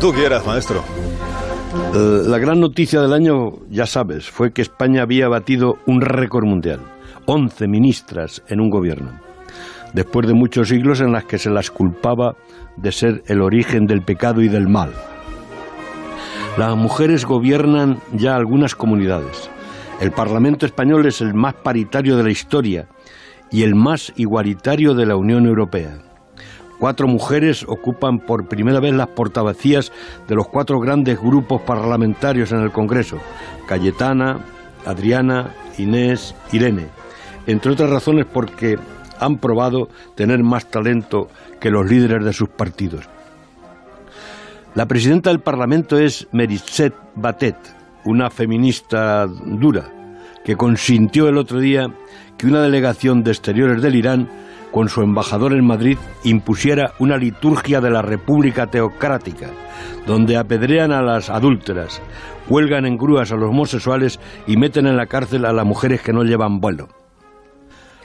Tú quieras, maestro. Eh, la gran noticia del año, ya sabes, fue que España había batido un récord mundial. 11 ministras en un gobierno. Después de muchos siglos en las que se las culpaba de ser el origen del pecado y del mal. Las mujeres gobiernan ya algunas comunidades. El Parlamento español es el más paritario de la historia y el más igualitario de la Unión Europea. Cuatro mujeres ocupan por primera vez las portavacías de los cuatro grandes grupos parlamentarios en el Congreso, Cayetana, Adriana, Inés, Irene, entre otras razones porque han probado tener más talento que los líderes de sus partidos. La presidenta del Parlamento es Meritxet Batet, una feminista dura, que consintió el otro día que una delegación de exteriores del Irán con su embajador en Madrid, impusiera una liturgia de la República Teocrática, donde apedrean a las adúlteras, cuelgan en grúas a los homosexuales y meten en la cárcel a las mujeres que no llevan vuelo.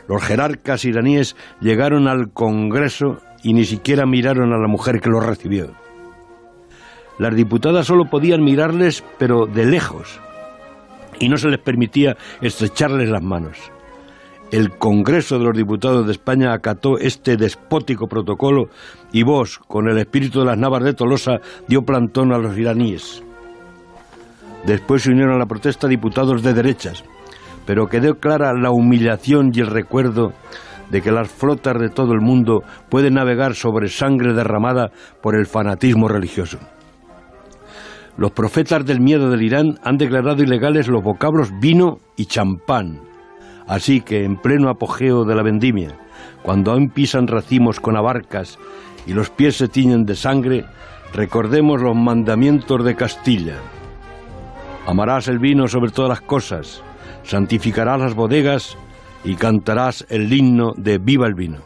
Los jerarcas iraníes llegaron al Congreso y ni siquiera miraron a la mujer que los recibió. Las diputadas solo podían mirarles, pero de lejos, y no se les permitía estrecharles las manos el Congreso de los Diputados de España acató este despótico protocolo y vos, con el espíritu de las Navas de Tolosa, dio plantón a los iraníes. Después se unieron a la protesta diputados de derechas, pero quedó clara la humillación y el recuerdo de que las flotas de todo el mundo pueden navegar sobre sangre derramada por el fanatismo religioso. Los profetas del miedo del Irán han declarado ilegales los vocablos vino y champán, Así que en pleno apogeo de la vendimia, cuando aún pisan racimos con abarcas y los pies se tiñen de sangre, recordemos los mandamientos de Castilla. Amarás el vino sobre todas las cosas, santificarás las bodegas y cantarás el himno de Viva el vino.